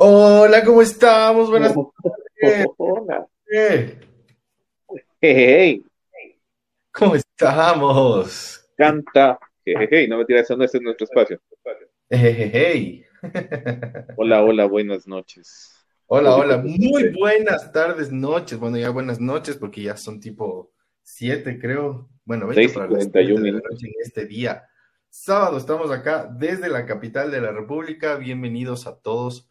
Hola, ¿cómo estamos? Buenas tardes. Hola. Hey, ¿Cómo estamos? Canta. Hey, no me tiras, no es nuestro espacio. Hey. Hola, hola, buenas noches. Hola, hola, muy buenas tardes, noches. Bueno, ya buenas noches porque ya son tipo 7, creo. Bueno, 20 para las 7 de la noche en este día. Sábado estamos acá desde la capital de la República. Bienvenidos a todos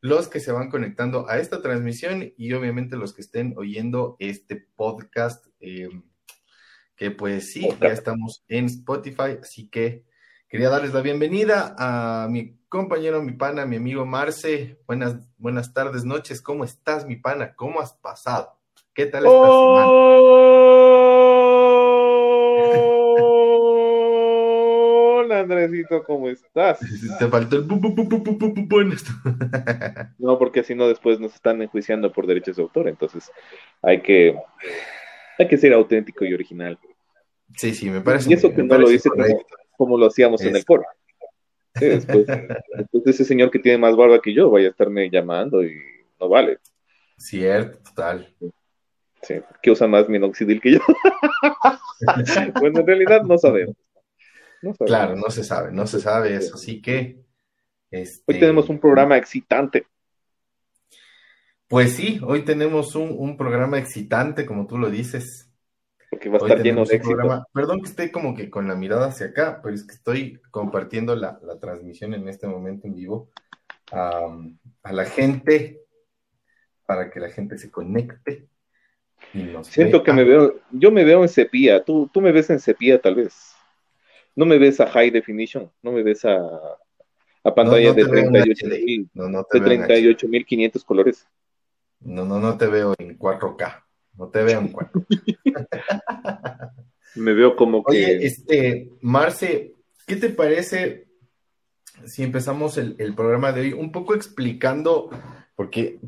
los que se van conectando a esta transmisión y obviamente los que estén oyendo este podcast, eh, que pues sí, ya estamos en Spotify, así que quería darles la bienvenida a mi compañero, mi pana, mi amigo Marce. Buenas, buenas tardes, noches. ¿Cómo estás, mi pana? ¿Cómo has pasado? ¿Qué tal esta Hola, Andresito, ¿cómo estás? Te faltó el No, porque si no después nos están enjuiciando por derechos de autor, entonces hay que hay que ser auténtico y original. Sí, sí, me parece. Y eso que no lo dice como, lo hacíamos en el coro. después, ese señor que tiene más barba que yo vaya a estarme llamando y no vale. Cierto, total. Sí, que usa más minoxidil que yo. bueno, en realidad no sabemos. Claro, no se sabe, no se sabe eso. Así que. Hoy tenemos un programa excitante. Pues sí, hoy tenemos un, programa excitante, como tú lo dices. Porque va a estar lleno de éxito. Perdón que esté como que con la mirada hacia acá, pero es que estoy compartiendo la, transmisión en este momento en vivo a, la gente para que la gente se conecte. Y nos Siento que me veo, yo me veo en sepia, tú, tú me ves en sepia tal vez. No me ves a high definition, no me ves a, a pantallas de 38.500 colores. No, no, no te veo en 4K. No te veo en 4K. Me veo como que. Oye, este, Marce, ¿qué te parece si empezamos el, programa de hoy un poco explicando, porque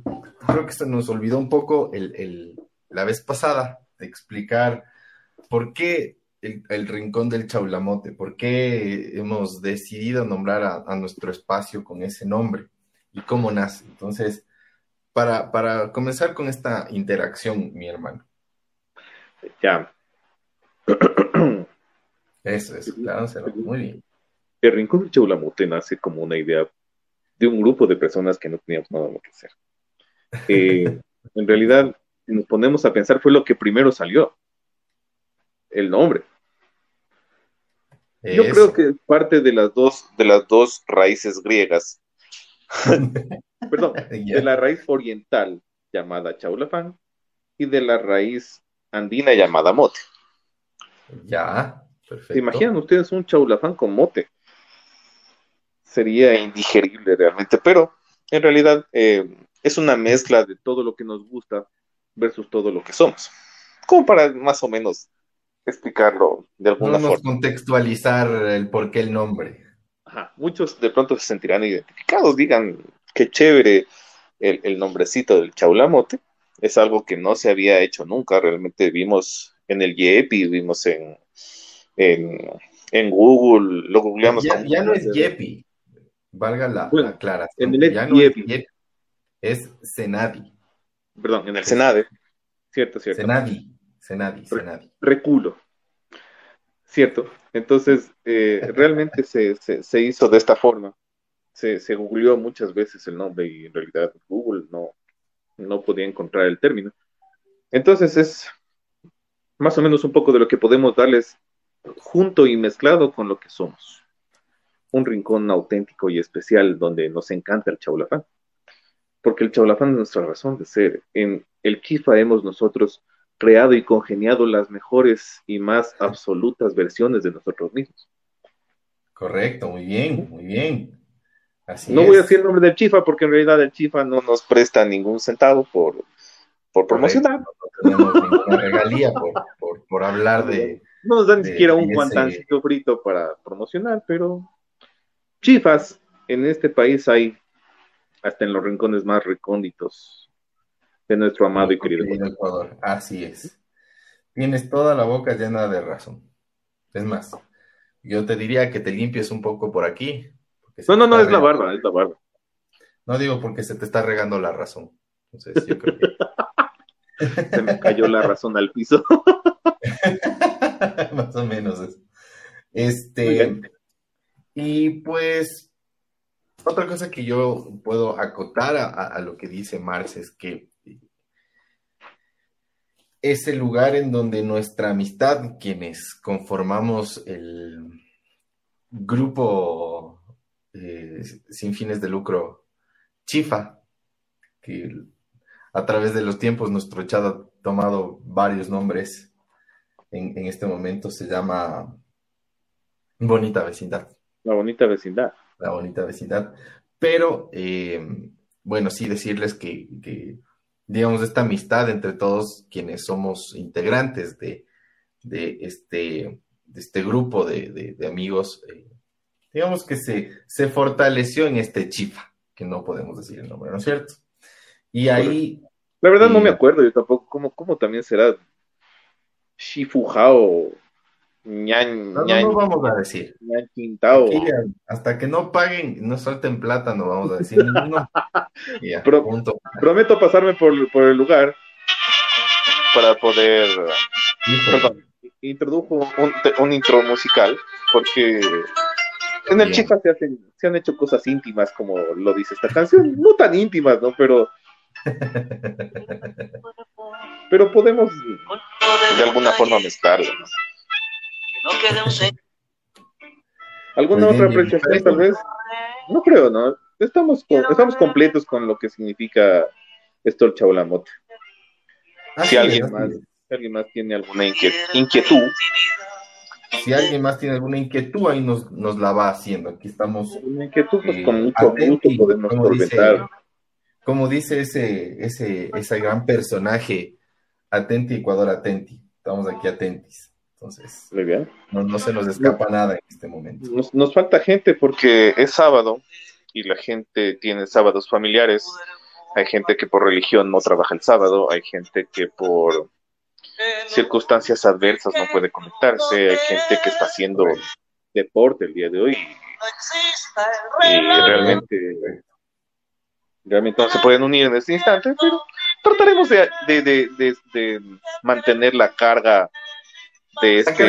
creo que se nos olvidó un poco el, la vez pasada de explicar por qué el, rincón del Chaulamote, por qué hemos decidido nombrar a, a nuestro espacio con ese nombre y cómo nace. Entonces, para, comenzar con esta interacción, mi hermano. Ya. Eso es, claro, muy bien. El Rincón del Chaulamote nace como una idea de un grupo de personas que no teníamos nada más que hacer. Eh, en realidad, si nos ponemos a pensar, fue lo que primero salió. El nombre. Yo creo que parte de las dos, de las dos raíces griegas perdón, de la raíz oriental llamada chaulafán y de la raíz andina llamada mote. Ya, perfecto. ¿Se imaginan ustedes un chaulafán con mote? Sería indigerible realmente, pero en realidad eh, es una mezcla de todo lo que nos gusta versus todo lo que somos. Como para más o menos explicarlo de alguna forma. contextualizar el por qué el nombre. Ajá. Muchos de pronto se sentirán identificados, digan, qué chévere el, nombrecito del chaulamote. Es algo que no se había hecho nunca. Realmente vimos en el Yepi, vimos en, en, Google, lo googleamos. Ya, no es Yepi, valga la, aclaración. En el ya no Yepi. Es, Senadi. Perdón, en el Senade. Cierto, cierto. Senadi, Senadi, Senadi. Reculo. Cierto. Entonces, eh, realmente se, se, hizo de esta forma se, se googleó muchas veces el nombre y en realidad Google no, no podía encontrar el término. Entonces es más o menos un poco de lo que podemos darles junto y mezclado con lo que somos. Un rincón auténtico y especial donde nos encanta el chaulafán. Porque el chaulafán es nuestra razón de ser. En el Kifa hemos nosotros creado y congeniado las mejores y más absolutas versiones de nosotros mismos. Correcto, muy bien, muy bien no voy a decir el nombre del Chifa porque en realidad el Chifa no nos presta ningún centavo por, por promocionar. No, tenemos ninguna regalía por, por, hablar de. No nos dan ni siquiera un guantancito frito para promocionar, pero chifas en este país hay hasta en los rincones más recónditos de nuestro amado y querido Ecuador. Así es. Tienes toda la boca llena de razón. Es más, yo te diría que te limpies un poco por aquí, no, no, no, es la barba, es la barba. No digo porque se te está regando la razón. Entonces, yo creo que... se me cayó la razón al piso. Más o menos eso. Este, y pues, otra cosa que yo puedo acotar a, lo que dice Marx es que es el lugar en donde nuestra amistad, quienes conformamos el grupo eh, sin fines de lucro Chifa, que a través de los tiempos nuestro chat ha tomado varios nombres. En, en este momento se llama Bonita Vecindad. La bonita vecindad. La bonita vecindad. Pero, eh, bueno, sí decirles que, digamos, esta amistad entre todos quienes somos integrantes de, este, de este grupo de, amigos, eh, digamos que se, se fortaleció en este chifa, que no podemos decir el nombre, ¿no es cierto? Y ahí... La verdad no me acuerdo yo tampoco, ¿cómo, cómo también será Shifujao no, no, vamos a decir. hasta que no paguen, no suelten plata, no vamos a decir ninguno. Prometo pasarme por, el lugar para poder. Perdón, introdujo un, intro musical porque en el Chifa se, hacen, se han hecho cosas íntimas, como lo dice esta canción. No tan íntimas, ¿no? Pero. pero podemos de alguna forma mezclarlo. No ¿Alguna otra apreciación tal vez? No creo, ¿no? Estamos, estamos completos con lo que significa esto el Chaulamote. si alguien más, si alguien más tiene alguna inquietud, si alguien más tiene alguna inquietud, ahí nos, nos la va haciendo. Aquí estamos. Una inquietud, pues con mucho gusto podemos como dice, como dice ese, ese, ese gran personaje, Atenti, Ecuador, Atenti. Estamos aquí atentis. Entonces, Muy bien. No, se nos escapa nada en este momento. Nos, falta gente porque es sábado y la gente tiene sábados familiares. Hay gente que por religión no trabaja el sábado, hay gente que por circunstancias adversas no puede conectarse, hay gente que está haciendo deporte el día de hoy y realmente realmente no se pueden unir en este instante, pero trataremos de, de mantener la carga de este,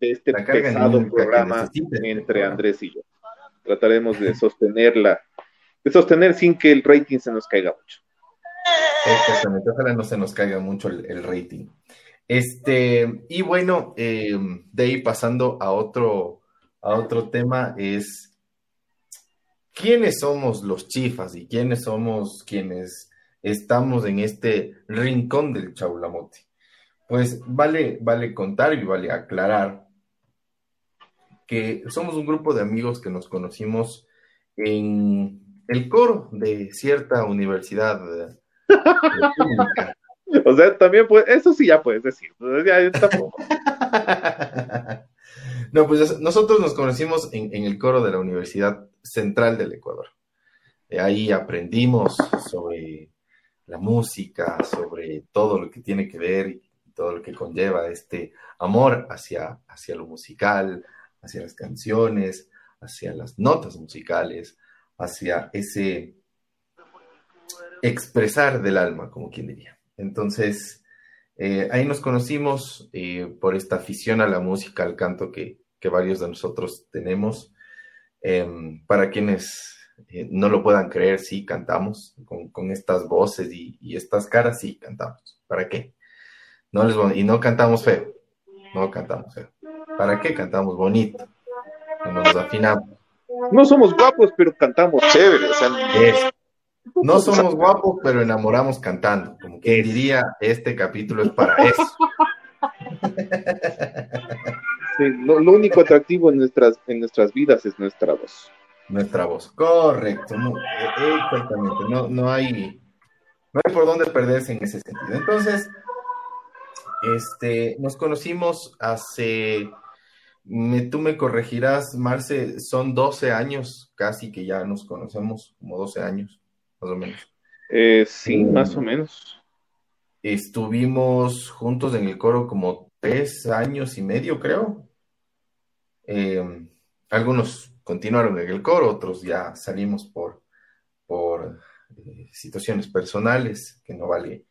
de este pesado programa entre Andrés y yo. Trataremos de sostenerla, de sostener sin que el rating se nos caiga mucho. Exactamente, ojalá no se nos caiga mucho el, rating. Este, y bueno, eh, de ahí pasando a otro, a otro tema es quiénes somos los chifas y quiénes somos quienes estamos en este rincón del chaulamote. Pues vale, vale contar y vale aclarar que somos un grupo de amigos que nos conocimos en el coro de cierta universidad O sea, también pues, eso sí ya puedes decir. no, pues nosotros nos conocimos en, en, el coro de la Universidad Central del Ecuador. Ahí aprendimos sobre la música, sobre todo lo que tiene que ver todo lo que conlleva este amor hacia, hacia lo musical, hacia las canciones, hacia las notas musicales, hacia ese expresar del alma, como quien diría. Entonces, eh, ahí nos conocimos eh, por esta afición a la música, al canto que, varios de nosotros tenemos. Em, para quienes eh, no lo puedan creer, sí, cantamos con, estas voces y, y, estas caras, sí, cantamos. ¿Para qué? No les y no cantamos feo. No cantamos feo. ¿Para qué cantamos bonito? Cuando nos afinamos. No somos guapos, pero cantamos chévere. No somos guapos, pero enamoramos cantando. Como que diría, este capítulo es para eso. lo, único atractivo en nuestras, en nuestras vidas es nuestra voz. Nuestra voz, correcto. E, exactamente. No, no, hay, no hay por dónde perderse en ese sentido. Entonces, este, nos conocimos hace, tú me corregirás, Marce, son 12 años casi que ya nos conocemos, como 12 años, más o menos. Eh, sí, más o menos. Estuvimos juntos en el coro como tres años y medio, creo. Em, algunos continuaron en el coro, otros ya salimos por, por eh, situaciones personales que no vale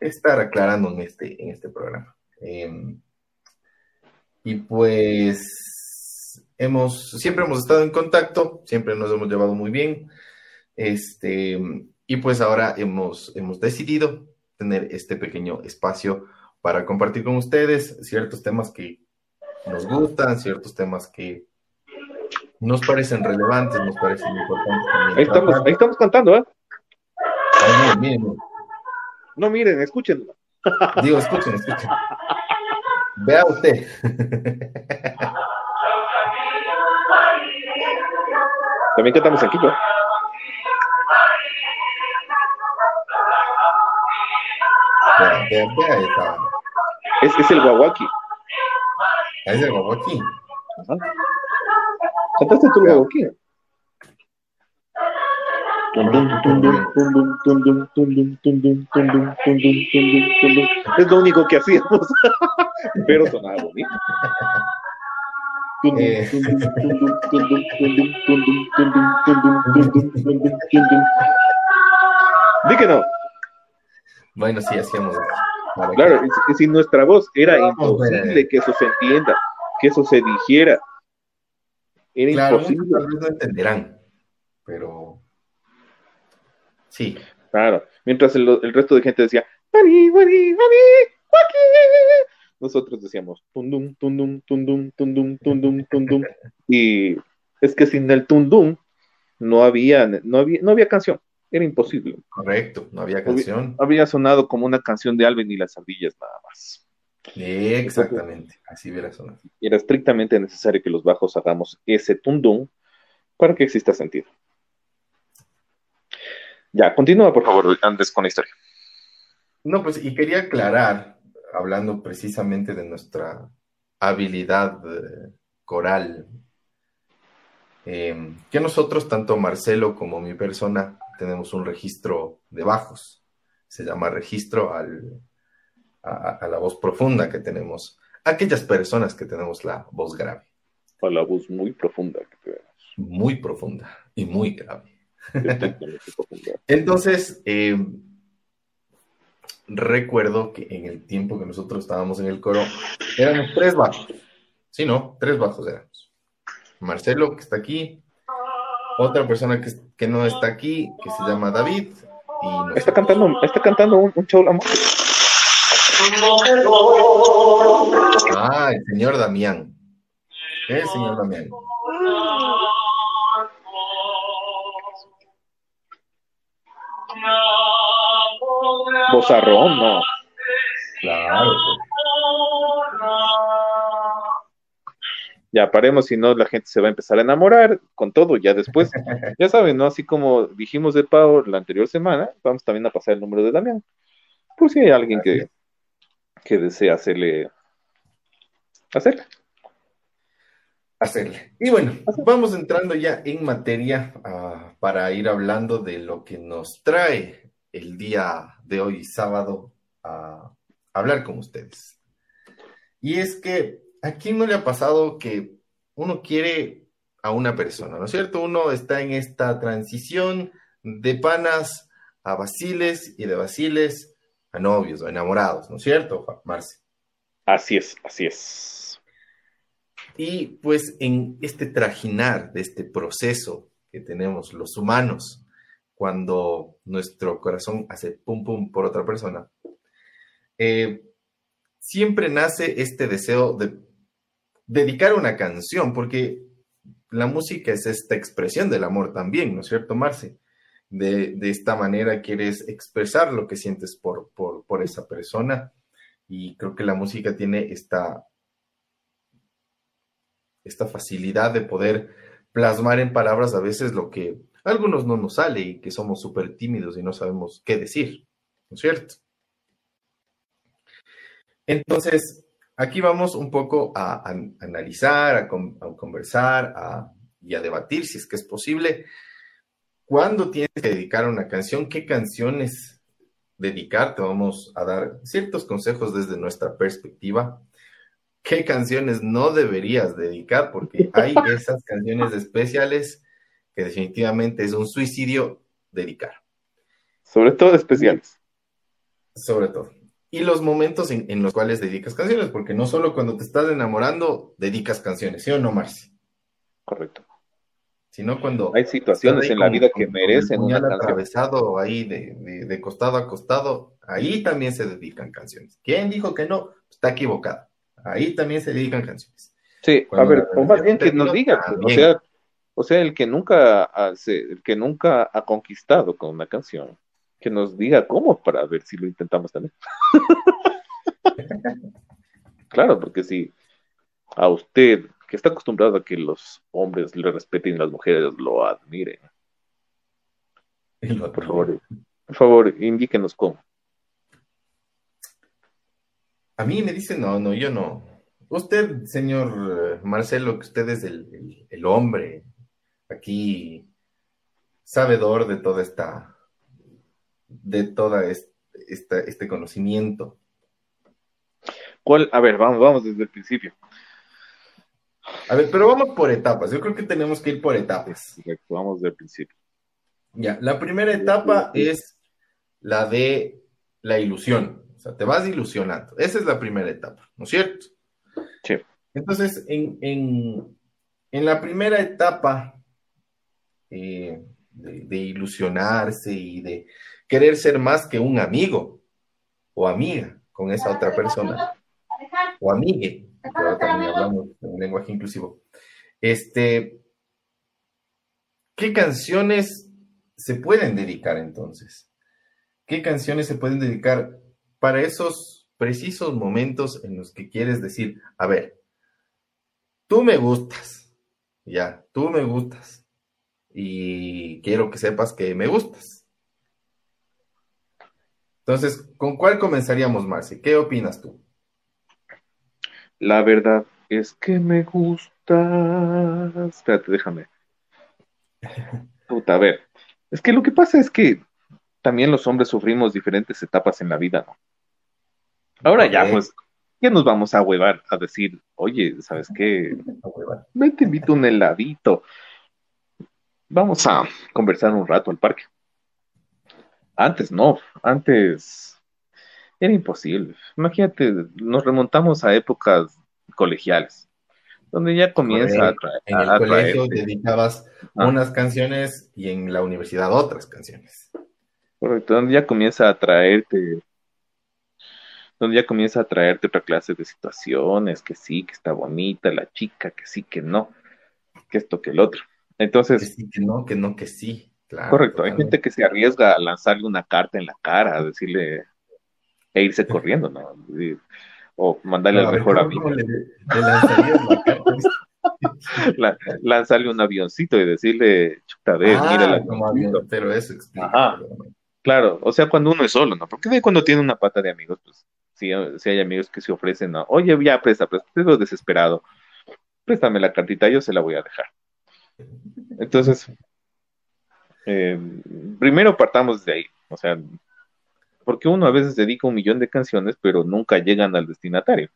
estar aclarando en este, en este programa. Em, y pues hemos, siempre hemos estado en contacto, siempre nos hemos llevado muy bien. Este, y pues ahora hemos, hemos decidido tener este pequeño espacio para compartir con ustedes ciertos temas que nos gustan, ciertos temas que nos parecen relevantes, nos parecen importantes. Ahí estamos, ahí estamos cantando, ¿eh? No miren, escuchen. Digo, escuchen, escuchen. Vea usted. También cantamos aquí, ¿no? Vea, vea, vea esta. Es, es el guaguaki. Es el guaguaki. ¿Cantaste tú el guaguaki? Es lo único que hacíamos, pero sonaba bonito. Eh. Di que no. Bueno, sí, hacíamos Claro, que... sin nuestra voz era imposible que eso se entienda, que eso se dijera. Era imposible. Tal vez no entenderán, pero Sí. Claro. Mientras el, el resto de gente decía, nosotros decíamos, tundum, tundum, tundum, tundum, tundum, tundum. Y es que sin el tundum no había, no había, no había canción. Era imposible. Correcto, no había canción. Había, sonado como una canción de Alvin y las ardillas nada más. Exactamente, así hubiera sonado. Era estrictamente necesario que los bajos hagamos ese tundum para que exista sentido. Ya, continúa por favor antes con la historia. No, pues y quería aclarar, hablando precisamente de nuestra habilidad eh, coral, eh, que nosotros, tanto Marcelo como mi persona, tenemos un registro de bajos. Se llama registro al, a, la voz profunda que tenemos. Aquellas personas que tenemos la voz grave. A la voz muy profunda que tenemos. Muy profunda y muy grave. Entonces, eh, recuerdo que en el tiempo que nosotros estábamos en el coro, éramos tres bajos. Sí, no, tres bajos éramos. Marcelo, que está aquí, otra persona que, que no está aquí, que se llama David. Y está cantando, está cantando un, un show Ah, el señor Damián. El señor Damián. Bozarrón, no. Claro. Ya paremos, si no la gente se va a empezar a enamorar con todo. Ya después, ya saben, ¿no? Así como dijimos de Pau la anterior semana, vamos también a pasar el número de Damián. Por si hay alguien que, que desea hacerle. Hacerle. Hacerle. Y bueno, vamos entrando ya en materia uh, para ir hablando de lo que nos trae el día de hoy, sábado, a hablar con ustedes. Y es que, ¿a quién no le ha pasado que uno quiere a una persona, ¿no es cierto? Uno está en esta transición de panas a basiles y de basiles a novios o enamorados, ¿no es cierto, Marce? Así es, así es. Y pues en este trajinar de este proceso que tenemos los humanos cuando nuestro corazón hace pum pum por otra persona, eh, siempre nace este deseo de dedicar una canción, porque la música es esta expresión del amor también, ¿no es cierto, Marce? De, esta manera quieres expresar lo que sientes por, por, por esa persona y creo que la música tiene esta, esta facilidad de poder plasmar en palabras a veces lo que algunos no nos sale y que somos súper tímidos y no sabemos qué decir, ¿no es cierto? Entonces, aquí vamos un poco a, analizar, a, conversar y a debatir, si es que es posible, cuándo tienes que dedicar una canción, qué canciones dedicar, te vamos a dar ciertos consejos desde nuestra perspectiva, qué canciones no deberías dedicar, porque hay esas canciones especiales que definitivamente es un suicidio dedicar. Sobre todo especiales. Sobre todo. Y los momentos en, los cuales dedicas canciones, porque no solo cuando te estás enamorando dedicas canciones, ¿sí o no, Marci? Correcto. Sino cuando... Hay situaciones en la vida que merecen un atravesado ahí de, de, costado a costado, ahí también se dedican canciones. ¿Quién dijo que no? Está equivocado. Ahí también se dedican canciones. Sí, a ver, o más bien que nos diga, o sea, o sea, el que nunca hace, el que nunca ha conquistado con una canción, que nos diga cómo para ver si lo intentamos también. claro, porque si a usted, que está acostumbrado a que los hombres le respeten y las mujeres lo admiren, por favor, por favor, indíquenos cómo. A mí me dicen, no, no, yo no. Usted, señor Marcelo, que usted es el, hombre aquí sabedor de toda esta, de toda este conocimiento. ¿Cuál? A ver, vamos, vamos desde el principio. A ver, pero vamos por etapas. Yo creo que tenemos que ir por etapas. Perfecto, vamos desde el principio. Ya, la primera etapa es la de la ilusión. O sea, te vas ilusionando. Esa es la primera etapa, ¿no es cierto? Sí. Entonces, en, la primera etapa eh, de, ilusionarse y de querer ser más que un amigo o amiga con esa otra persona, o amigue, ahora también hablamos en lenguaje inclusivo, este, ¿qué canciones se pueden dedicar entonces? ¿Qué canciones se pueden dedicar para esos precisos momentos en los que quieres decir, a ver, tú me gustas, ya, tú me gustas y quiero que sepas que me gustas. Entonces, ¿con cuál comenzaríamos, Marci? ¿Qué opinas tú? La verdad es que me gusta. Espérate, déjame. Puta, a ver. Es que lo que pasa es que también los hombres sufrimos diferentes etapas en la vida, ¿no? Ahora ya, pues, ¿qué nos vamos a huevar a decir? Oye, ¿sabes qué? Me te invito un heladito. Vamos a conversar un rato al parque. Antes no, antes era imposible. Imagínate, nos remontamos a épocas colegiales, donde ya comienza a, En el colegio dedicabas ah. unas canciones y en la universidad otras canciones. Correcto, donde ya comienza a traerte donde ya comienza a traerte otra clase de situaciones, que sí, que está bonita la chica, que sí, que no, que esto, que el otro. Entonces... Que sí, que no, que no, que sí. Claro, correcto, hay gente que se arriesga a lanzarle una carta en la cara, a decirle, e irse corriendo, ¿no? o mandarle al mejor amigo. Le, lanzarle un avioncito y decirle, chuta, ve, ah, mira la como pero eso explica. Claro, o sea, cuando uno es solo, ¿no? Porque de cuando tiene una pata de amigos, pues si, hay amigos que se ofrecen, ¿no? Oye, ya presta, presta, estoy desesperado, préstame la cartita, yo se la voy a dejar. Entonces, eh, primero partamos de ahí, o sea, porque uno a veces dedica un millón de canciones, pero nunca llegan al destinatario.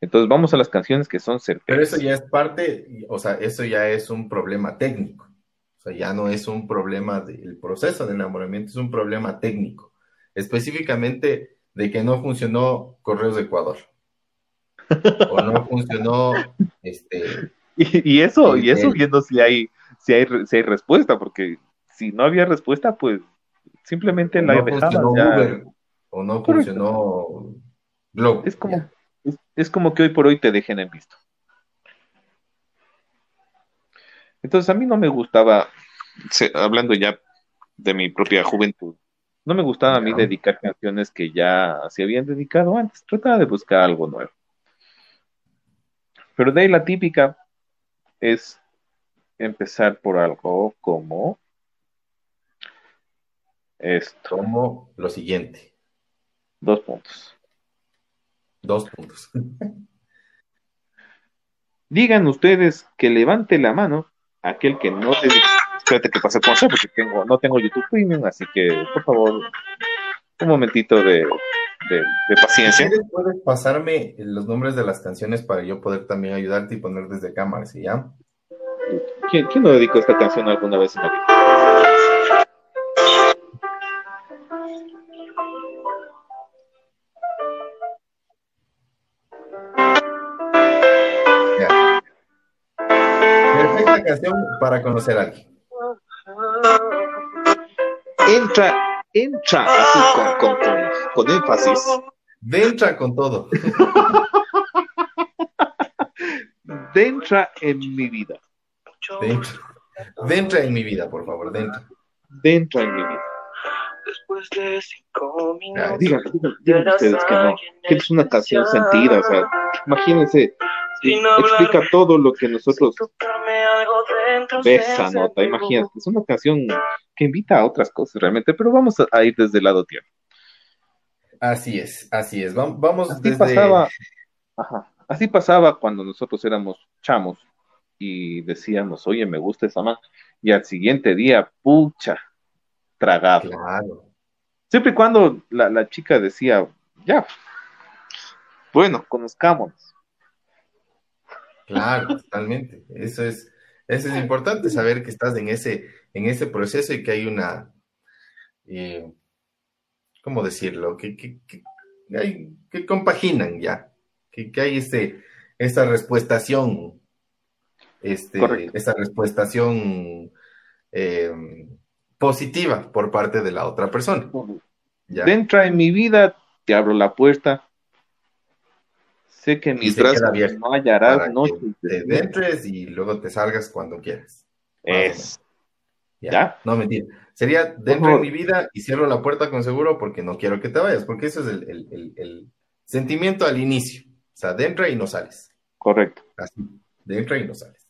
Entonces vamos a las canciones que son certeras. Pero eso ya es parte, o sea, eso ya es un problema técnico. O sea, ya no es un problema del proceso de enamoramiento, es un problema técnico. Específicamente de que no funcionó Correos de Ecuador. o no funcionó este. Y, eso, y eso viendo si hay, si hay, si hay respuesta, porque si no había respuesta, pues simplemente la no Uber, o no funcionó Globo. Es como, es, como que hoy por hoy te dejen en visto. Entonces a mí no me gustaba, hablando ya de mi propia juventud, no me gustaba a mí dedicar canciones que ya se habían dedicado antes. Trataba de buscar algo nuevo. Pero de ahí la típica es empezar por algo como esto. Como lo siguiente. Dos puntos. Dos puntos. Digan ustedes que levante la mano aquel que no se espérate que pase con porque tengo, no tengo YouTube Premium, así que por favor, un momentito de, de, de paciencia. ¿Puedes pasarme los nombres de las canciones para yo poder también ayudarte y poner desde cámara, ¿sí ya? ¿Quién, quién no dedicó esta canción alguna vez en la. Perfecta canción para conocer a alguien. Entra entra así con, con, con, énfasis. Entra con todo. Dentra en mi vida. Dentra. en mi vida, por favor, dentra. Dentra en mi vida. Después de cinco minutos. díganme, díganme, ustedes que no, que es una canción sentida, o sea, imagínense, explica todo lo que nosotros ve esa nota, imagínate, es una canción que invita a otras cosas realmente, pero vamos a, ir desde el lado tierno. Así es, así es, vamos así pasaba, ajá, así pasaba cuando nosotros éramos chamos y decíamos, oye, me gusta esa man, y al siguiente día, pucha, tragado. Claro. Siempre y cuando la, chica decía, ya, bueno, conozcámonos. Claro, totalmente. Eso es, eso es importante, saber que estás en ese, en ese proceso y que hay una, eh, ¿cómo decirlo? Que, que, que, compaginan ya, que, hay ese, esa respuestación, este, esa respuestación eh, positiva por parte de la otra persona. Dentro en mi vida, te abro la puerta. Sé que brazos no hallarás noches. Te entres y luego te salgas cuando quieras. Es. ¿Ya? No, mentira. Sería dentro de mi vida y cierro la puerta con seguro porque no quiero que te vayas, porque eso es el, sentimiento al inicio. O sea, dentro y no sales. Correcto. Así, dentro y no sales.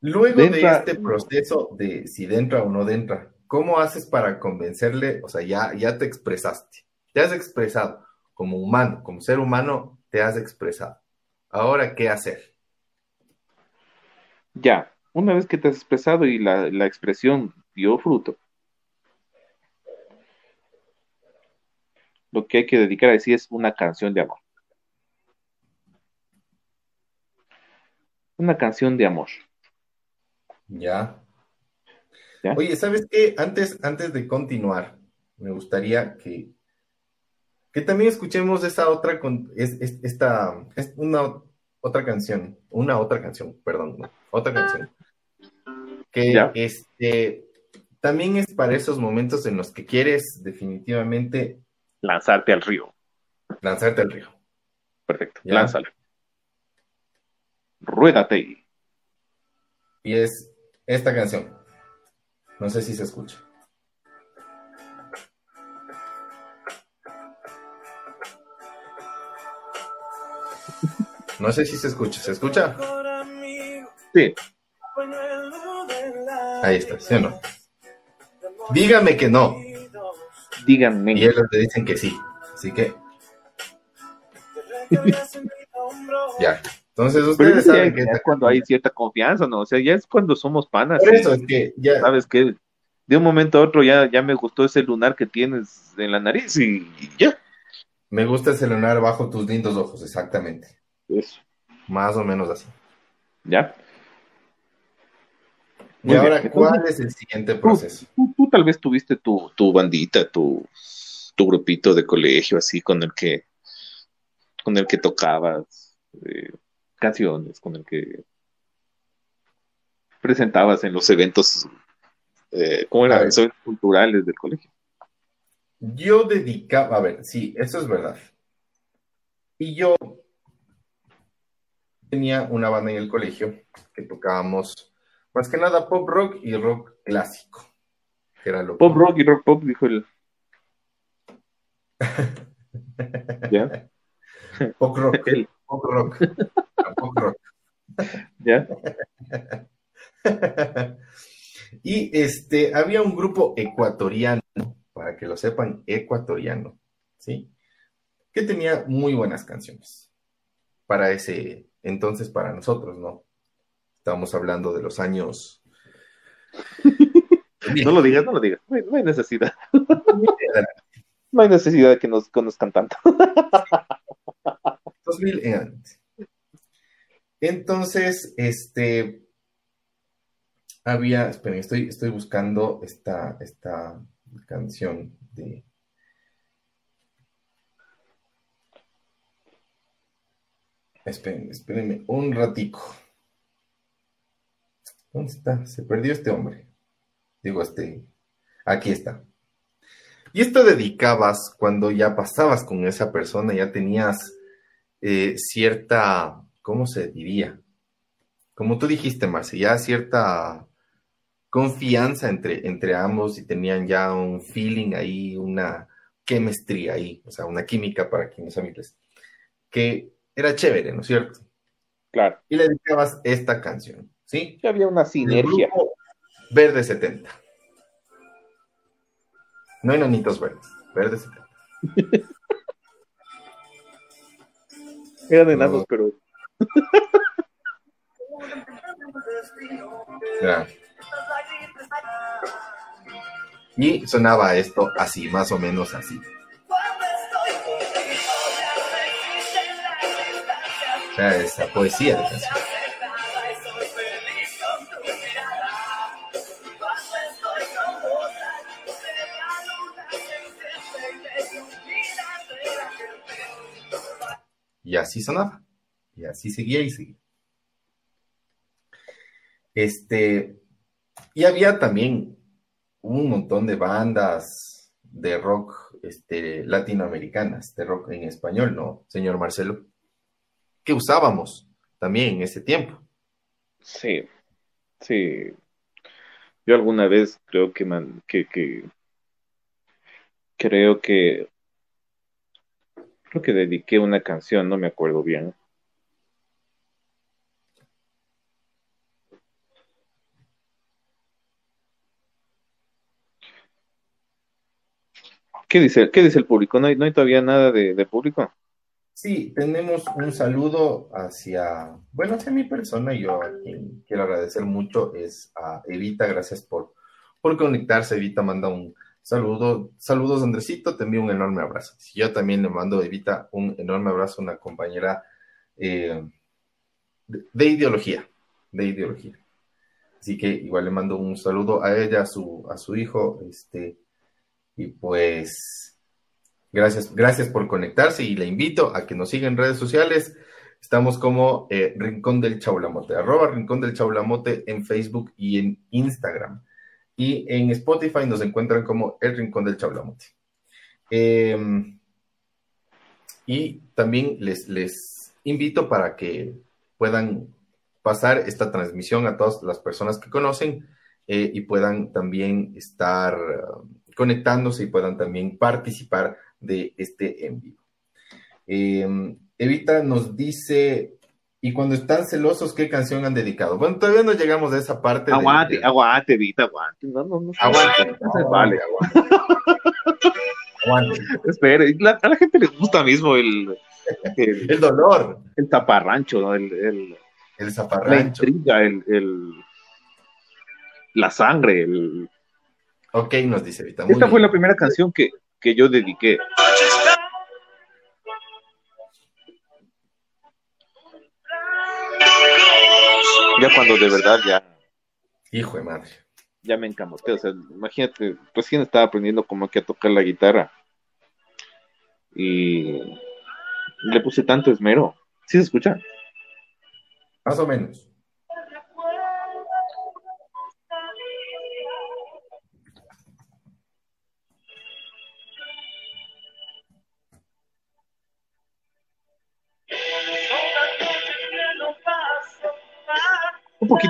Luego de este proceso de si entra o no entra, ¿cómo haces para convencerle? O sea, ya, ya te expresaste, te has expresado como humano, como ser humano, te has expresado. Ahora, ¿qué hacer? Ya, una vez que te has expresado y la, la expresión dio fruto, lo que hay que dedicar a decir es una canción de amor. Una canción de amor. Ya. Oye, ¿sabes qué? Antes, antes de continuar, me gustaría que, que también escuchemos esa otra, es, esta, es una otra canción, una otra canción, perdón, otra canción. Que este también es para esos momentos en los que quieres definitivamente lanzarte al río. Lanzarte al río. Perfecto, lánzalo. Ruédate. Y es esta canción. No sé si se escucha. No sé si se escucha. ¿Se escucha? Sí. Ahí está, ¿sí o no? Dígame que no. Díganme. Y ellos te dicen que sí. Así que. ya. Entonces ustedes saben que es cuando hay cierta confianza, ¿no? O sea, ya es cuando somos panas. Por eso es que ya. Sabes que de un momento a otro ya, ya me gustó ese lunar que tienes en la nariz y, ya. Me gusta ese lunar bajo tus lindos ojos, exactamente. Eso. Más o menos así. ¿Ya? y ahora, ¿cuál es el siguiente proceso? Tú, tal vez tuviste tu, tu bandita, tu, tu grupito de colegio, así, con el que, con el que tocabas. Eh, canciones, con el que presentabas en los eventos, eh, ¿cómo eran? Los eventos culturales del colegio. Yo dedicaba, a ver, sí, eso es verdad. Y yo tenía una banda en el colegio que tocábamos más que nada pop rock y rock clásico. era lo pop rock y rock pop, dijo el. ¿Ya? Pop rock, pop rock. ¿Ya? y este, había un grupo ecuatoriano, para que lo sepan, ecuatoriano, ¿sí? Que tenía muy buenas canciones para ese entonces, para nosotros, ¿no? Estamos hablando de los años. no lo digas, no lo digas. No hay, necesidad. no hay necesidad de que nos conozcan tanto. 2000 en entonces, este, había, esperen, estoy, estoy buscando esta, esta canción de... Esperen, espérenme un ratico. ¿Dónde está? Se perdió este hombre. Digo, este. Aquí está. Y esto dedicabas cuando ya pasabas con esa persona, ya tenías eh, cierta, ¿cómo se diría? Como tú dijiste, Marce, ya cierta confianza entre, entre ambos y tenían ya un feeling ahí, una chemistry ahí, o sea, una química para quienes amigos, que era chévere, ¿no es cierto? Claro. Y le dedicabas esta canción, ¿sí? Ya había una sinergia. Verde 70. No enanitos verdes, verde 70. Eran enanos, pero. ya. Y sonaba esto así, más o menos así. O sea, esa poesía de canción. Y así sonaba. Y así seguía y seguía. Este, y había también un montón de bandas de rock este, latinoamericanas, de rock en español, ¿no, señor Marcelo? Que usábamos también en ese tiempo. Sí, sí. Yo alguna vez creo que, que, que creo que creo que dediqué una canción, no me acuerdo bien, ¿Qué dice, qué dice el público? ¿No hay, no hay todavía nada de, público? Sí, tenemos un saludo hacia, bueno, hacia mi persona. Yo a quien quiero agradecer mucho es a Evita. Gracias por, por conectarse. Evita manda un saludo. Saludos, Andresito. Te envío un enorme abrazo. Yo también le mando a Evita un enorme abrazo, una compañera eh, de, ideología. De ideología. Así que igual le mando un saludo a ella, a su, a su hijo, este, y pues, gracias, gracias por conectarse y le invito a que nos siga en redes sociales. Estamos como eh, Rincón del Chaulamote, arroba Rincón del Chaulamote en Facebook y en Instagram. Y en Spotify nos encuentran como El Rincón del Chaulamote. Em, y también les, les invito para que puedan pasar esta transmisión a todas las personas que conocen eh, y puedan también estar conectándose y puedan también participar de este en vivo. Em, Evita nos dice, y cuando están celosos, ¿qué canción han dedicado? Bueno, todavía no llegamos a esa parte. Aguante, aguante, Evita, aguante. No, no, no. Aguante. vale, aguante. aguante. Espere, a la gente le gusta mismo el... El, dolor. El taparrancho, ¿no? El, el, el zaparrancho. La intriga, el, el, la sangre, el, Ok, nos dice Vita. Esta fue la primera canción que, que yo dediqué. Ya cuando de verdad ya. Hijo de madre. Ya me encamoté. O sea, imagínate, recién estaba aprendiendo como que a tocar la guitarra. Y le puse tanto esmero. ¿Sí se escucha? Más o menos.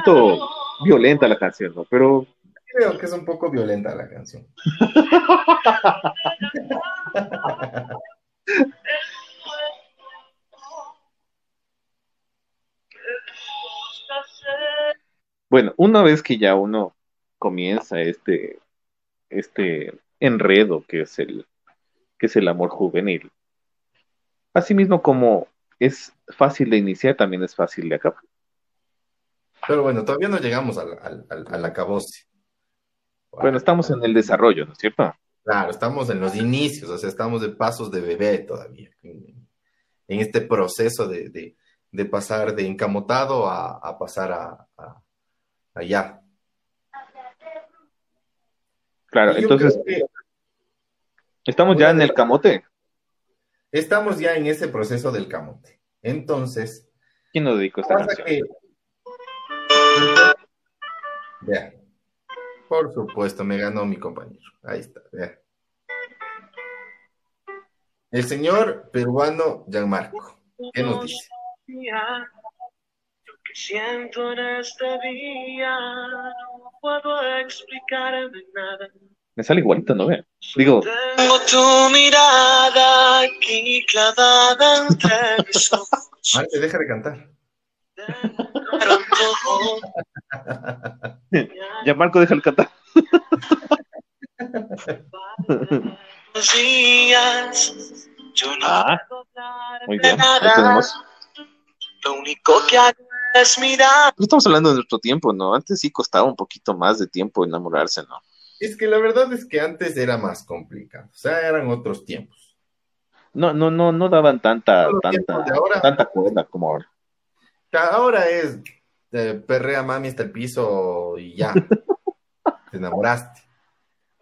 Poquito violenta la canción, ¿no? Pero creo que es un poco violenta la canción. bueno, una vez que ya uno comienza este, este enredo que es el, que es el amor juvenil, asimismo como es fácil de iniciar, también es fácil de acabar. Pero bueno, todavía no llegamos al, al, al, acabose. Bueno, estamos en el desarrollo, ¿no es cierto? Claro, estamos en los inicios, o sea, estamos de pasos de bebé todavía, en, este proceso de, pasar de encamotado a, pasar a, allá. Claro, entonces, estamos ya en el camote. Estamos ya en ese proceso del camote. Entonces, ¿quién nos dedicó esta canción? Vea. Por supuesto, me ganó mi compañero. Ahí está, vea. El señor peruano Gianmarco, ¿qué nos dice? Lo que siento en este día, no puedo explicarme nada. Me sale igualito, ¿no? Digo. Tengo tu mirada aquí clavada entre mis ojos. Te deja de cantar. Ya Marco deja el cantar. ah, muy bien, ahí tenemos. Lo único que hago es mirar. Estamos hablando de nuestro tiempo, ¿no? Antes sí costaba un poquito más de tiempo enamorarse, ¿no? Es que la verdad es que antes era más complicado, o sea, eran otros tiempos. No, no, no, no daban tanta, tanta, tanta cuerda como ahora. Ahora es perrea mami hasta el piso y ya. Te enamoraste.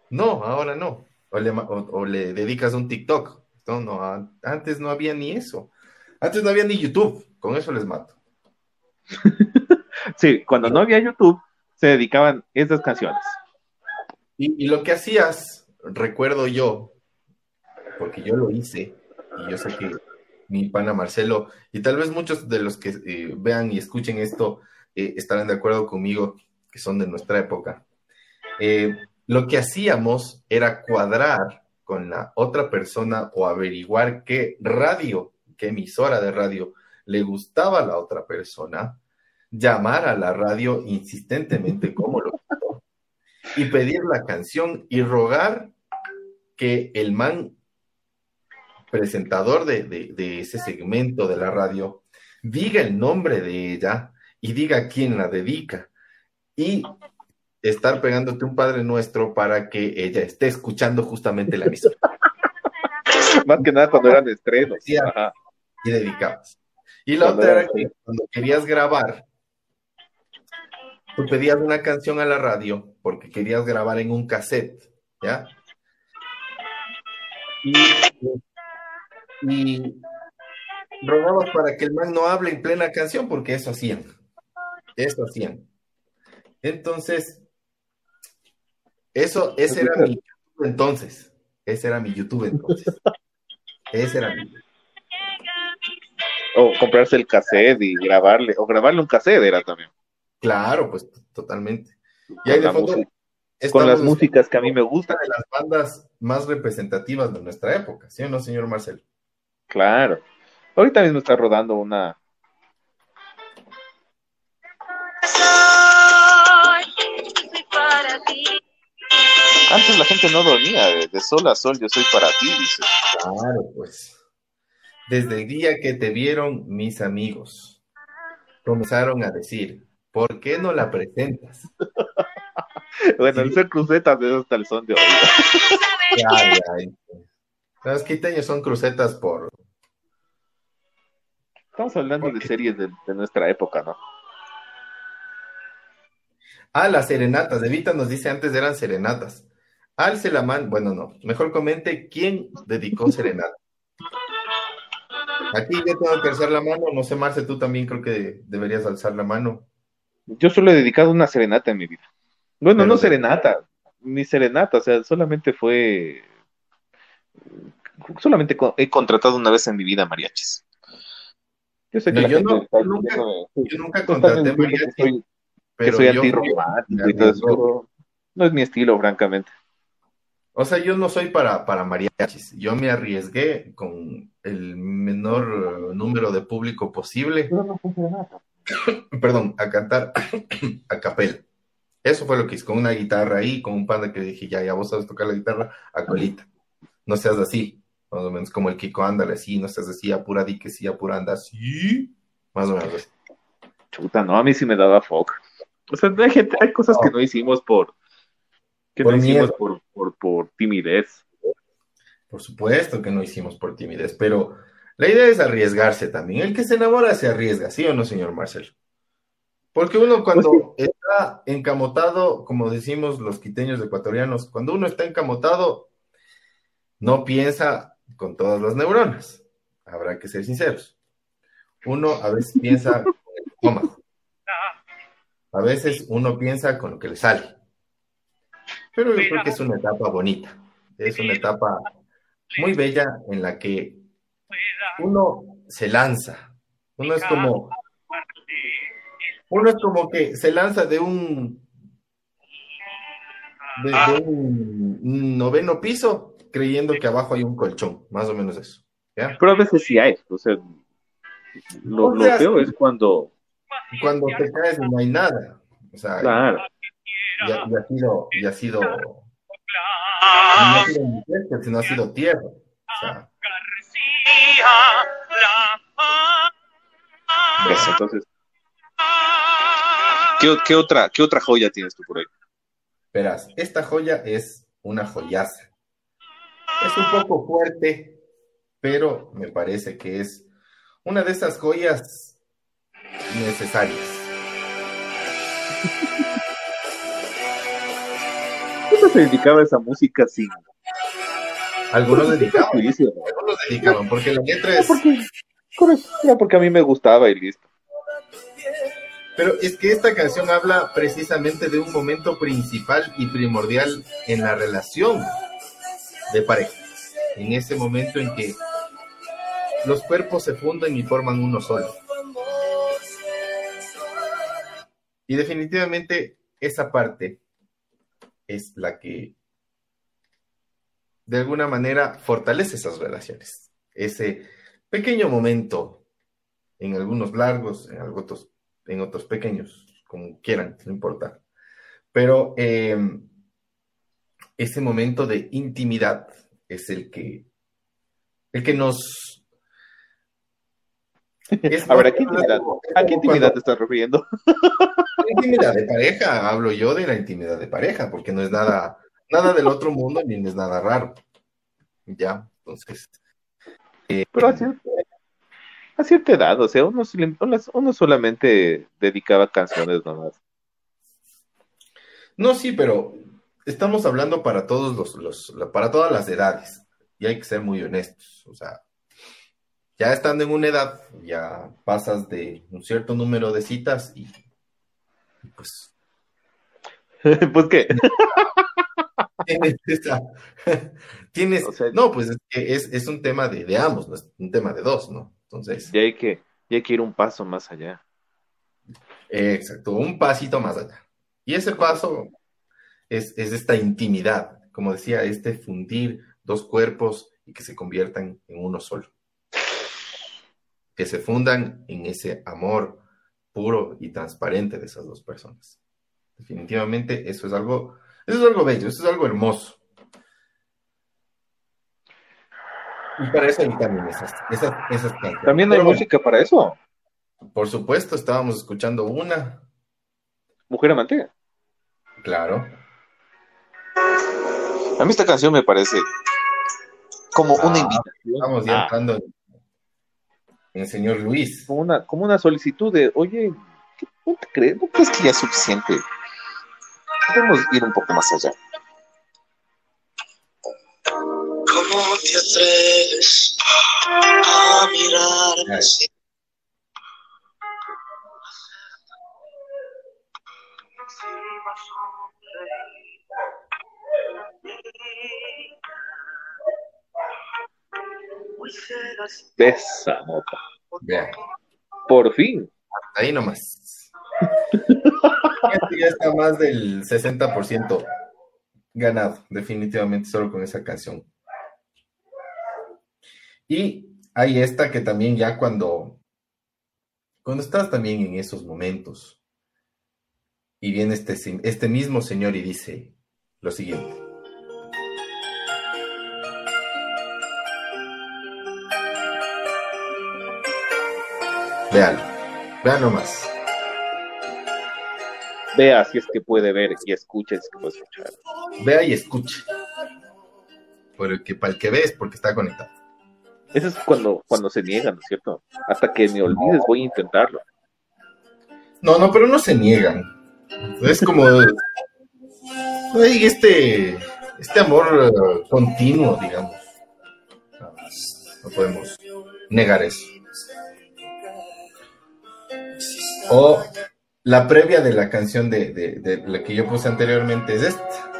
No, ahora no. O le, dedicas un TikTok. No, no, antes no había ni eso. Antes no había ni YouTube. Con eso les mato. sí, cuando no había YouTube, se dedicaban esas canciones. Y, lo que hacías, recuerdo yo, porque yo lo hice, y yo sé que mi pana Marcelo, y tal vez muchos de los que eh, vean y escuchen esto eh, estarán de acuerdo conmigo, que son de nuestra época. Eh, lo que hacíamos era cuadrar con la otra persona o averiguar qué radio, qué emisora de radio le gustaba a la otra persona, llamar a la radio insistentemente como lo y pedir la canción y rogar que el man presentador de, ese segmento de la radio diga el nombre de ella y diga quién la dedica y estar pegándote un Padre Nuestro para que ella esté escuchando justamente la misión. Más que nada cuando eran estrenos. Y dedicabas. Y la otra era que cuando querías grabar, tú pedías una canción a la radio porque querías grabar en un cassette, ¿ya? Y, y rogabas para que el man no hable en plena canción porque eso hacían. Eso hacían. Entonces, eso, ese era mi YouTube entonces. Ese era mi YouTube entonces. Ese era mi. O comprarse el cassette y grabarle, o grabarle un cassette era también. Claro, pues totalmente. Y ahí de fondo, con las músicas que a mí me gustan. Una de las bandas más representativas de nuestra época, ¿sí o no, señor Marcelo? Claro. Ahorita mismo está rodando una. Antes la gente no dormía, de sol a sol yo soy para ti, dice. Claro, pues. Desde el día que te vieron mis amigos, comenzaron a decir, ¿por qué no la presentas? bueno, el ser crucetas de esos tal son de oído. Los quiteños son crucetas por. Estamos hablando de series de, nuestra época, ¿no? Ah, las serenatas. Evita nos dice antes eran serenatas. Alce la mano. Bueno, no. Mejor comente quién dedicó serenata. Aquí yo tengo que alzar la mano. No sé, Marce, tú también creo que deberías alzar la mano. Yo solo he dedicado una serenata en mi vida. Bueno, no serenata, ni serenata, o sea, solamente fue. Solamente he contratado una vez en mi vida mariachis. Yo sé que yo, no, nunca, yo nunca contraté mariachis. Que soy, soy y todo eso, no es mi estilo, francamente. O sea, yo no soy para, para mariachis. Yo me arriesgué con el menor número de público posible. Perdón, a cantar a capela. Eso fue lo que hice, con una guitarra ahí, con un panda que dije, ya, ya vos sabes tocar la guitarra, a colita. No seas así, más o menos como el Kiko, ándale así, no seas así, apura di que sí, apura anda así, más o menos Chuta, no, a mí sí me daba foc. O sea, hay, gente, hay cosas que no hicimos por, que no hicimos por, por, por timidez. Por supuesto que no hicimos por timidez, pero la idea es arriesgarse también. El que se enamora se arriesga, ¿sí o no, señor Marcel? Porque uno cuando pues está encamotado, como decimos los quiteños ecuatorianos, cuando uno está encamotado, no piensa con todas las neuronas. Habrá que ser sinceros. Uno a veces piensa con el estómago. A veces uno piensa con lo que le sale. Pero yo creo que es una etapa bonita. Es una etapa muy bella en la que uno se lanza. Uno es como uno es como que se lanza de un de, un noveno piso creyendo que abajo hay un colchón, más o menos eso. Pero a veces sí hay, o sea, lo, lo es cuando cuando te caes y no hay nada. O sea, claro. Y, ha, sido, y ha sido no ha sido mujer, sino ha sido tierra. O sea, entonces, ¿qué, otra, ¿qué otra joya tienes tú por ahí? Verás, esta joya es una joyaza. Es un poco fuerte, pero me parece que es una de esas joyas necesarias. ¿Cómo se dedicaba esa música sin? Algunos dedicaban. Algunos dedicaban, porque la letra es. Porque, porque a mí me gustaba y listo. Pero es que esta canción habla precisamente de un momento principal y primordial en la relación de pareja. En ese momento en que los cuerpos se funden y forman uno solo. Y definitivamente esa parte es la que de alguna manera fortalece esas relaciones. Ese pequeño momento, en algunos largos, en otros, en otros pequeños, como quieran, no importa. Pero eh, ese momento de intimidad es el que, el que nos a ver, ¿a qué intimidad, ¿a qué intimidad te estás refiriendo? intimidad de pareja, hablo yo de la intimidad de pareja, porque no es nada, nada del otro mundo ni es nada raro. Ya, entonces. Eh, Pero a cierta, edad, o sea, uno, uno solamente dedicaba canciones nomás. No, sí, pero estamos hablando para todos los, los, para todas las edades, y hay que ser muy honestos. O sea, ya estando en una edad, ya pasas de un cierto número de citas y, pues... pues qué. Tienes, no, pues es, es, un tema de, de, ambos, no es un tema de dos, ¿no? Entonces. Ya hay que, ya hay que ir un paso más allá. exacto, un pasito más allá. Y ese paso es, es esta intimidad, como decía, este fundir dos cuerpos y que se conviertan en uno solo que se fundan en ese amor puro y transparente de esas dos personas. Definitivamente eso es algo, eso es algo bello, eso es algo hermoso. Y para eso hay también esas, esas, También hay música para eso. Por supuesto, estábamos escuchando una. Mujer amante. Claro. A mí esta canción me parece como una ah, invitación. Estamos ya entrando en el señor Luis. Como una, como una solicitud de, oye, ¿no te crees? ¿No crees que ya es suficiente? Podemos ir un poco más allá. ¿Cómo te atreves a mirarme así? Esa nota. Por fin. Ahí nomás. ya está más del 60% ganado, definitivamente, solo con esa canción. Y hay esta que también ya cuando, cuando estás también en esos momentos y viene este, este mismo señor y dice lo siguiente. Vean, vean nomás. Vea si es que puede ver y escucha si es que puede escuchar. Vea y escuche. Porque para el que ve es porque está conectado. Eso es cuando, cuando se niegan, ¿no es cierto? Hasta que me olvides voy a intentarlo. No, no, pero no se niegan. Es como hay este, este amor eh, continuo, digamos. No podemos negar eso. O La previa de la canción de, de, de la que yo puse anteriormente es esta.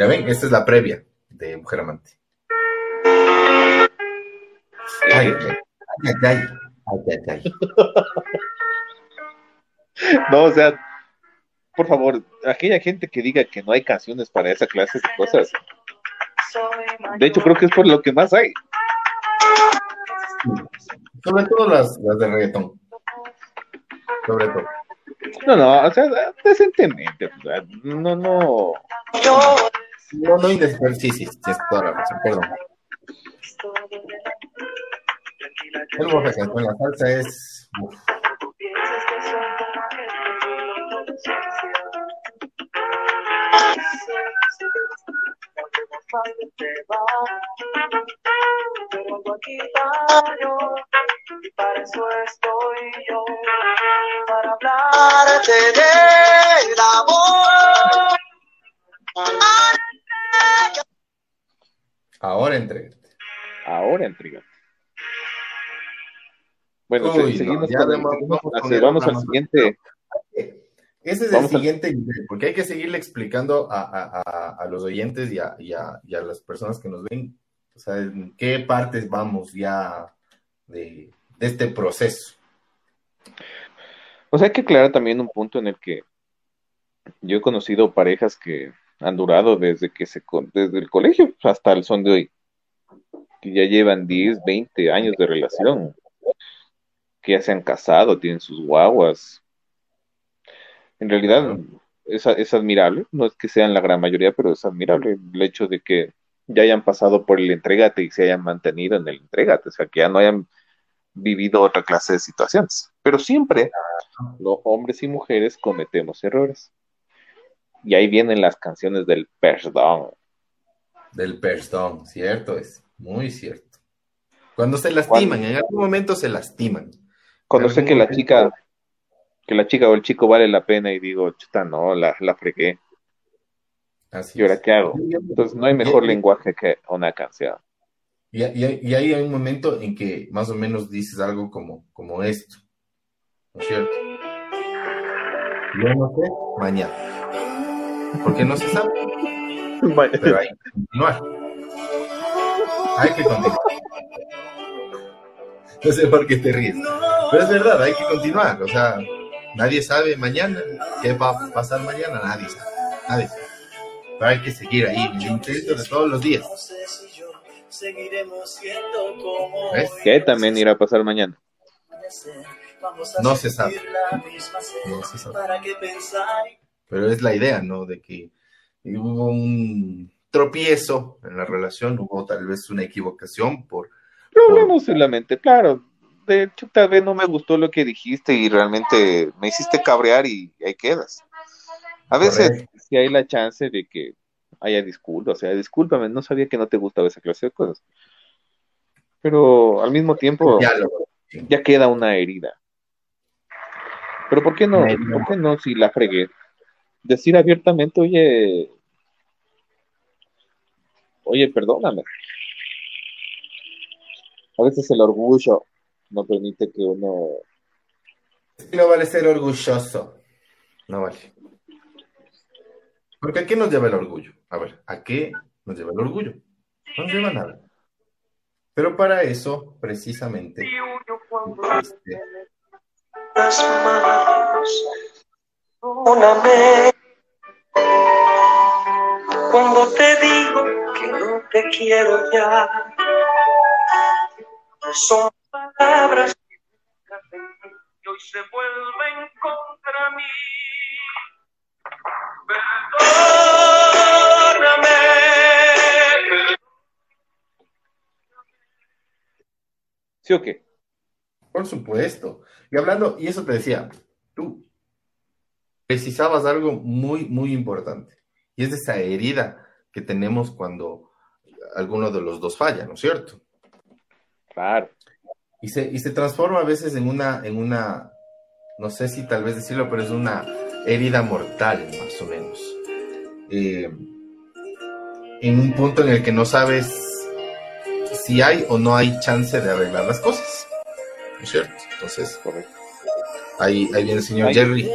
Ya ven, esta es la previa de Mujer Amante. Ay, ay, ay, ay, ay, No, o sea, por favor, aquella gente que diga que no hay canciones para esa clase de cosas. De hecho, creo que es por lo que más hay. Sobre todo las, las de reggaetón. Sobre todo. No, no, o sea, decentemente. No, no. No, no sí, sí, sí, toda la. El boja con la salsa es. Y para hablarte del amor. Ahora entregate. Ahora entregate. Bueno, seguimos vamos al siguiente. Ese es el siguiente porque hay que seguirle explicando a, los oyentes y a, las personas que nos ven, o sea, en qué partes vamos ya de, este proceso. O sea, hay que aclarar también un punto en el que yo he conocido parejas que han durado desde que se desde el colegio hasta el son de hoy, que ya llevan 10, 20 años de relación, que ya se han casado, tienen sus guaguas. En realidad es, es admirable, no es que sean la gran mayoría, pero es admirable el hecho de que ya hayan pasado por el entregate y se hayan mantenido en el entregate, o sea, que ya no hayan vivido otra clase de situaciones. Pero siempre los hombres y mujeres cometemos errores. Y ahí vienen las canciones del perdón. Del perdón, cierto es, muy cierto. Cuando se lastiman, en algún momento se lastiman. Cuando sé que la chica, que la chica o el chico vale la pena y digo, chuta, no, la, la fregué. Así ¿Y ahora qué hago? Entonces no hay mejor lenguaje que una canción. Y, y, ahí hay un momento en que más o menos dices algo como, como esto. ¿No es cierto? Yo no sé, mañana porque no se sabe. Pero hay que continuar. Hay que continuar. No sé por qué te ríes. Pero es verdad, hay que continuar. O sea, nadie sabe mañana qué va a pasar mañana, nadie sabe. Nadie sabe. Pero hay que seguir ahí, el intento de todos los días. ¿Ves? ¿Qué también irá a pasar mañana? No se sabe. No se sabe. Pero es la idea, ¿no? De que hubo un tropiezo en la relación, hubo tal vez una equivocación por... Problemas en la mente, claro. De hecho, tal vez no me gustó lo que dijiste y realmente me hiciste cabrear y ahí quedas. A veces si hay la chance de que haya disculpas, o sea, discúlpame, no sabía que no te gustaba esa clase de cosas. Pero al mismo tiempo ya, queda una herida. Pero ¿por qué no? ¿Por qué no si la fregué? Decir abiertamente, oye, oye, perdóname. A veces el orgullo no permite que uno... No vale ser orgulloso. No vale. Porque ¿a qué nos lleva el orgullo? A ver, ¿a qué nos lleva el orgullo? No nos lleva nada. Pero para eso, precisamente, este, cuando te digo que no te quiero ya. Son palabras que hoy se vuelven contra mí. Perdóname. ¿Sí o qué? Por supuesto. Y hablando, y eso te decía, tú, precisabas algo muy, muy importante. Y es esa herida que tenemos cuando alguno de los dos falla, ¿no es cierto? Claro. Y se, y se transforma a veces en una, en una, no sé si tal vez decirlo, pero es una herida mortal, más o menos. Eh, en un punto en el que no sabes si hay o no hay chance de arreglar las cosas. ¿No es cierto? Entonces, correcto. Ahí, ahí viene el señor Jerry.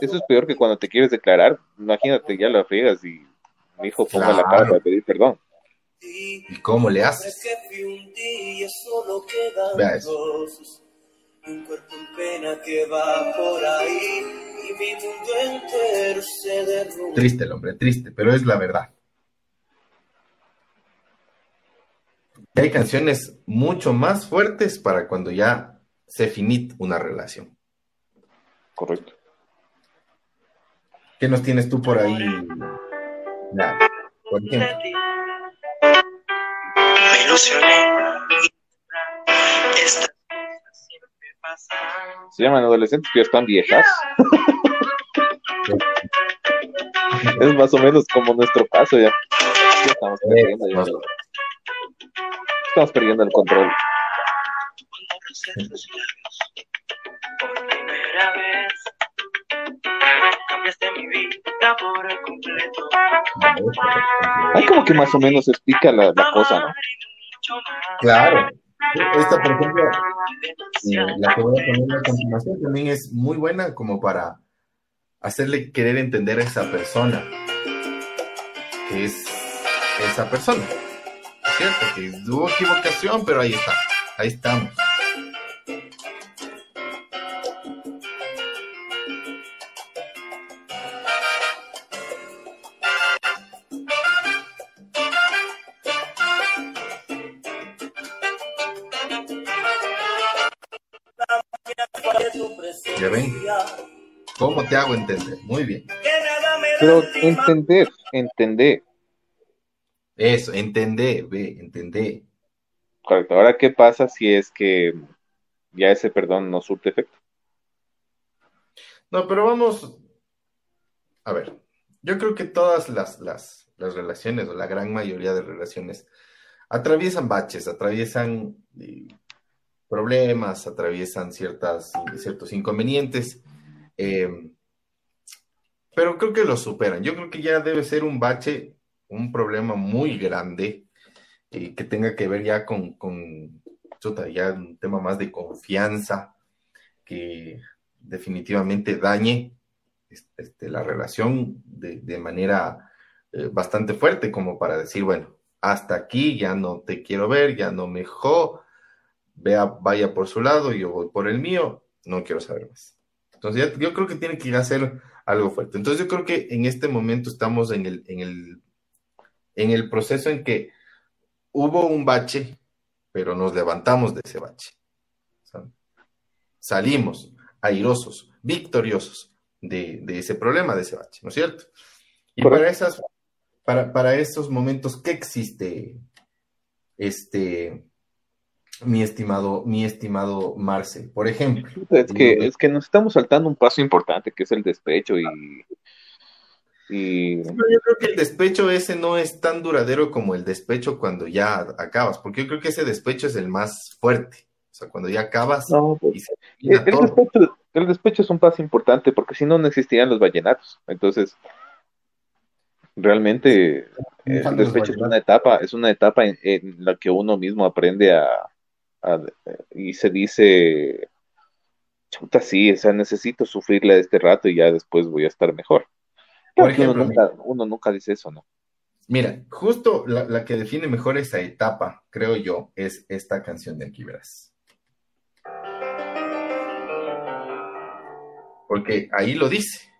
Eso es, peor que cuando te quieres declarar. Imagínate, ya la friegas y mi hijo ponga la cara para pedir perdón. ¿Y cómo le haces? Vea eso. Un cuerpo en pena que va por ahí y mi mundo entero se derrumba. Triste el hombre, triste, pero es la verdad. hay canciones mucho más fuertes para cuando ya se finit una relación. Correcto. ¿Qué nos tienes tú por ahí? Nada, por ejemplo. Me ilusioné. Se llaman adolescentes que están viejas. es más o menos como nuestro caso ya. Estamos perdiendo, ya. estamos perdiendo el control. Hay como que más o menos explica la, la cosa, ¿no? Claro. Esta, por ejemplo, eh, la que voy a poner a continuación también es muy buena como para hacerle querer entender a esa persona que es esa persona. Cierto que hubo equivocación, pero ahí está, ahí estamos. Te hago entender? Muy bien. Pero entender, entender. Eso, entender, ve, entender. Correcto. Ahora, ¿qué pasa si es que ya ese perdón no surte efecto? No, pero vamos. A ver, yo creo que todas las, las, las relaciones, o la gran mayoría de relaciones, atraviesan baches, atraviesan eh, problemas, atraviesan ciertas, ciertos inconvenientes, eh, pero creo que lo superan. Yo creo que ya debe ser un bache, un problema muy grande eh, que tenga que ver ya con, con ya un tema más de confianza, que definitivamente dañe este, la relación de, manera eh, bastante fuerte, como para decir, bueno, hasta aquí ya no te quiero ver, ya no me vea, vaya por su lado, yo voy por el mío, no quiero saber más. Entonces yo creo que tiene que hacer algo fuerte. Entonces yo creo que en este momento estamos en el, en el, en el proceso en que hubo un bache, pero nos levantamos de ese bache. Salimos airosos, victoriosos de, de, ese problema, de ese bache, ¿no es cierto? Y para esas, para, para esos momentos, ¿qué existe? Este, mi estimado, mi estimado Marce, por ejemplo. Es que, es que nos estamos saltando un paso importante, que es el despecho y... y... yo creo que el despecho ese no es tan duradero como el despecho cuando ya acabas, porque yo creo que ese despecho es el más fuerte. O sea, cuando ya acabas... Pues, el, despecho, es un paso importante, porque si no, no existirían los vallenatos. Entonces, realmente el despecho es una etapa, es una etapa en la que uno mismo aprende a, y se dice, chuta, sí, o sea, necesito sufrirle este rato y ya después voy a estar mejor. Por ejemplo, uno nunca, dice eso, ¿no? Mira, justo la, que define mejor esa etapa, creo yo, es esta canción de aquí, verás. Porque ahí lo dice.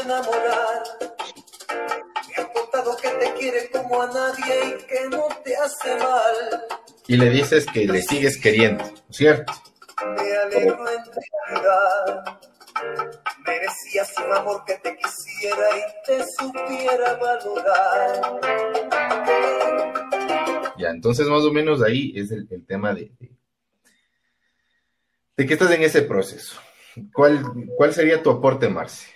Enamorar. Me ha contado que te quiere como a nadie y que no te hace mal. Y le dices que le sigues queriendo, ¿cierto? Me alegro en realidad. Merecías un amor que te quisiera y te supiera valorar. Ya, entonces más o menos ahí es el, tema de, de, que estás en ese proceso. ¿Cuál, cuál sería tu aporte, Marce?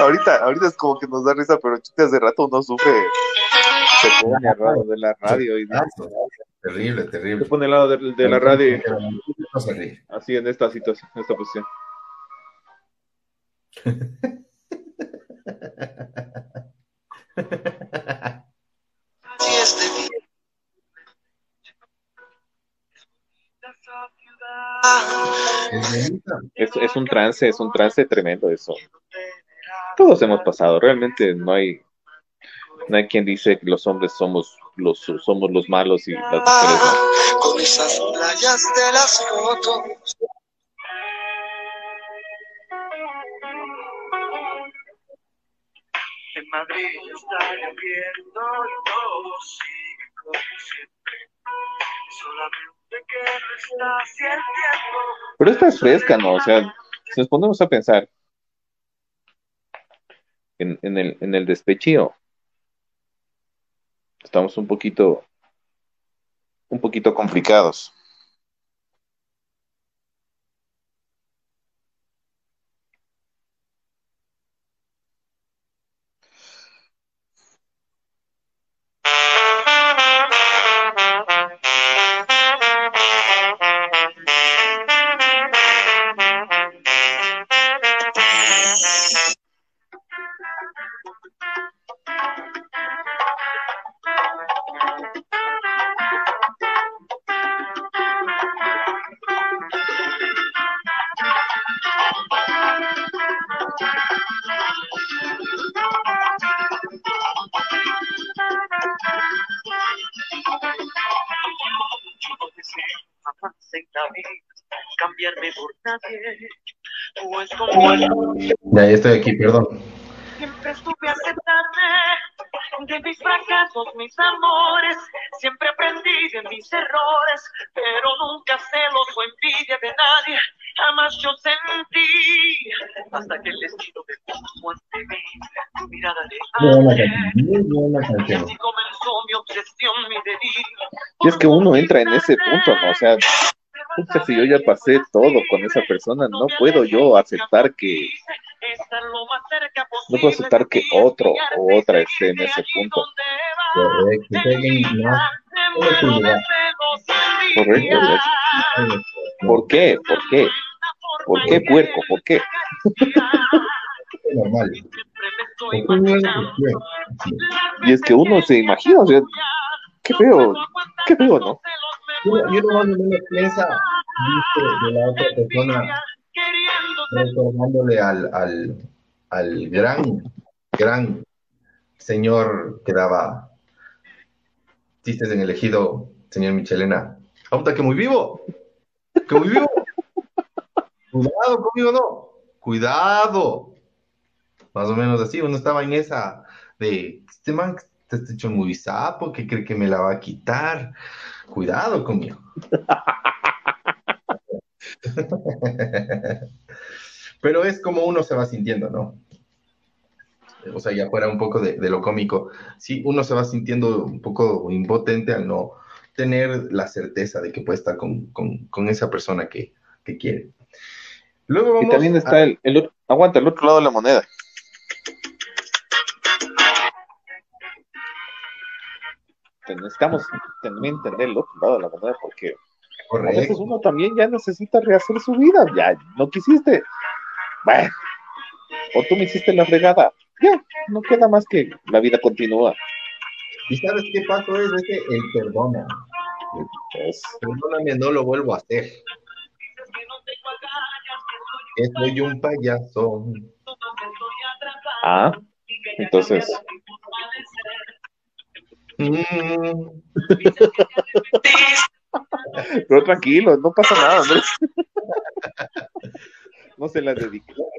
Ahorita, ahorita es como que nos da risa, pero chute hace rato uno sufre, se pone al lado de la radio y terrible, terrible. Se pone al lado de, la radio así en esta situación, en esta posición. Es, es un trance, es un trance tremendo eso. Todos hemos pasado, realmente no hay, no hay quien dice que los hombres somos los, somos los malos y las mujeres no. Con esas playas de las fotos. En Madrid está lloviendo y todo sigue como siempre. Solamente que no está así el tiempo. Pero esta es fresca, ¿no? O sea, si nos ponemos a pensar, en, el, en el despechío. Estamos un poquito, un poquito complicados. Perdón. Siempre estuve a aceptarme de mis fracasos, mis amores. Siempre aprendí de mis errores, pero nunca celos o envidia de nadie. Jamás yo sentí hasta que el destino me puso ante mí. Tu mirada de Y así comenzó mi obsesión, mi delirio. Y es que uno entra en ese punto, ¿no? O sea, si yo ya pasé todo con esa persona, no puedo yo aceptar que no puedo aceptar que otro o otra esté en ese punto. Correcto. ¿Por qué? ¿Por qué? ¿Por qué puerco? ¿Por qué? Normal. Y es que uno se imagina, o sea, qué feo, qué feo, ¿no? Yo, yo no menos piensa de la otra persona retornándole al, al, al gran, gran señor que daba chistes en el ejido, señor Michelena. Apunta que muy vivo, que muy vivo. Cuidado conmigo, no. Cuidado. Más o menos así, uno estaba en esa de, este man te está hecho muy sapo, que cree que me la va a quitar. Cuidado conmigo. Pero es como uno se va sintiendo, ¿no? O sea, ya fuera un poco de, lo cómico, sí, uno se va sintiendo un poco impotente al no tener la certeza de que puede estar con, esa persona que, quiere. Luego y también está el, el, aguanta, el otro lado de la moneda. necesitamos también entender el otro lado de la moneda porque a veces uno también ya necesita rehacer su vida, ya no quisiste, bueno, o tú me hiciste la fregada, ya, no queda más que la vida continúa. ¿Y sabes qué paso es ese? El perdona. perdóname, no lo vuelvo a hacer. Soy un payaso. Ah, entonces Mm. Pero tranquilo, no pasa nada, Andrés. No se la dedico.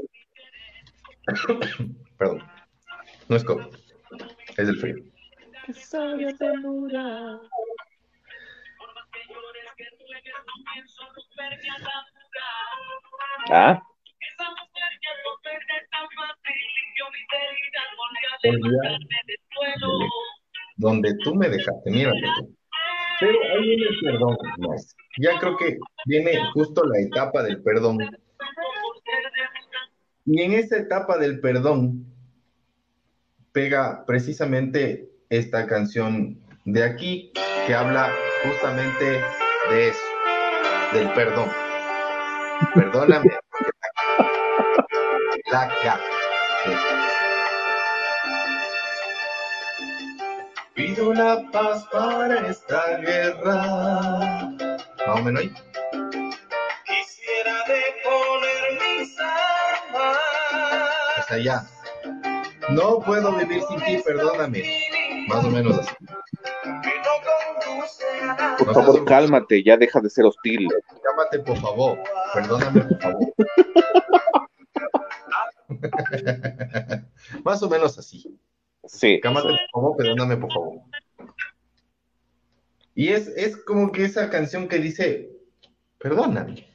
Perdón. No es como. Es el frío. Ah. donde tú me dejaste, mira. Pero ahí viene el perdón, Ya creo que viene justo la etapa del perdón. Y en esa etapa del perdón pega precisamente esta canción de aquí que habla justamente de eso, del perdón. Perdóname, la, la, Pido la paz para esta guerra. Más o menos ahí. Hasta allá. No puedo vivir sin ti, perdóname. Más o menos así. Por favor, cálmate, ya deja de ser hostil. Cálmate, por favor. Perdóname, por favor. Más o menos así. Sí. Cálmate, por favor, perdóname, por favor. Y es, es como que esa canción que dice, perdóname.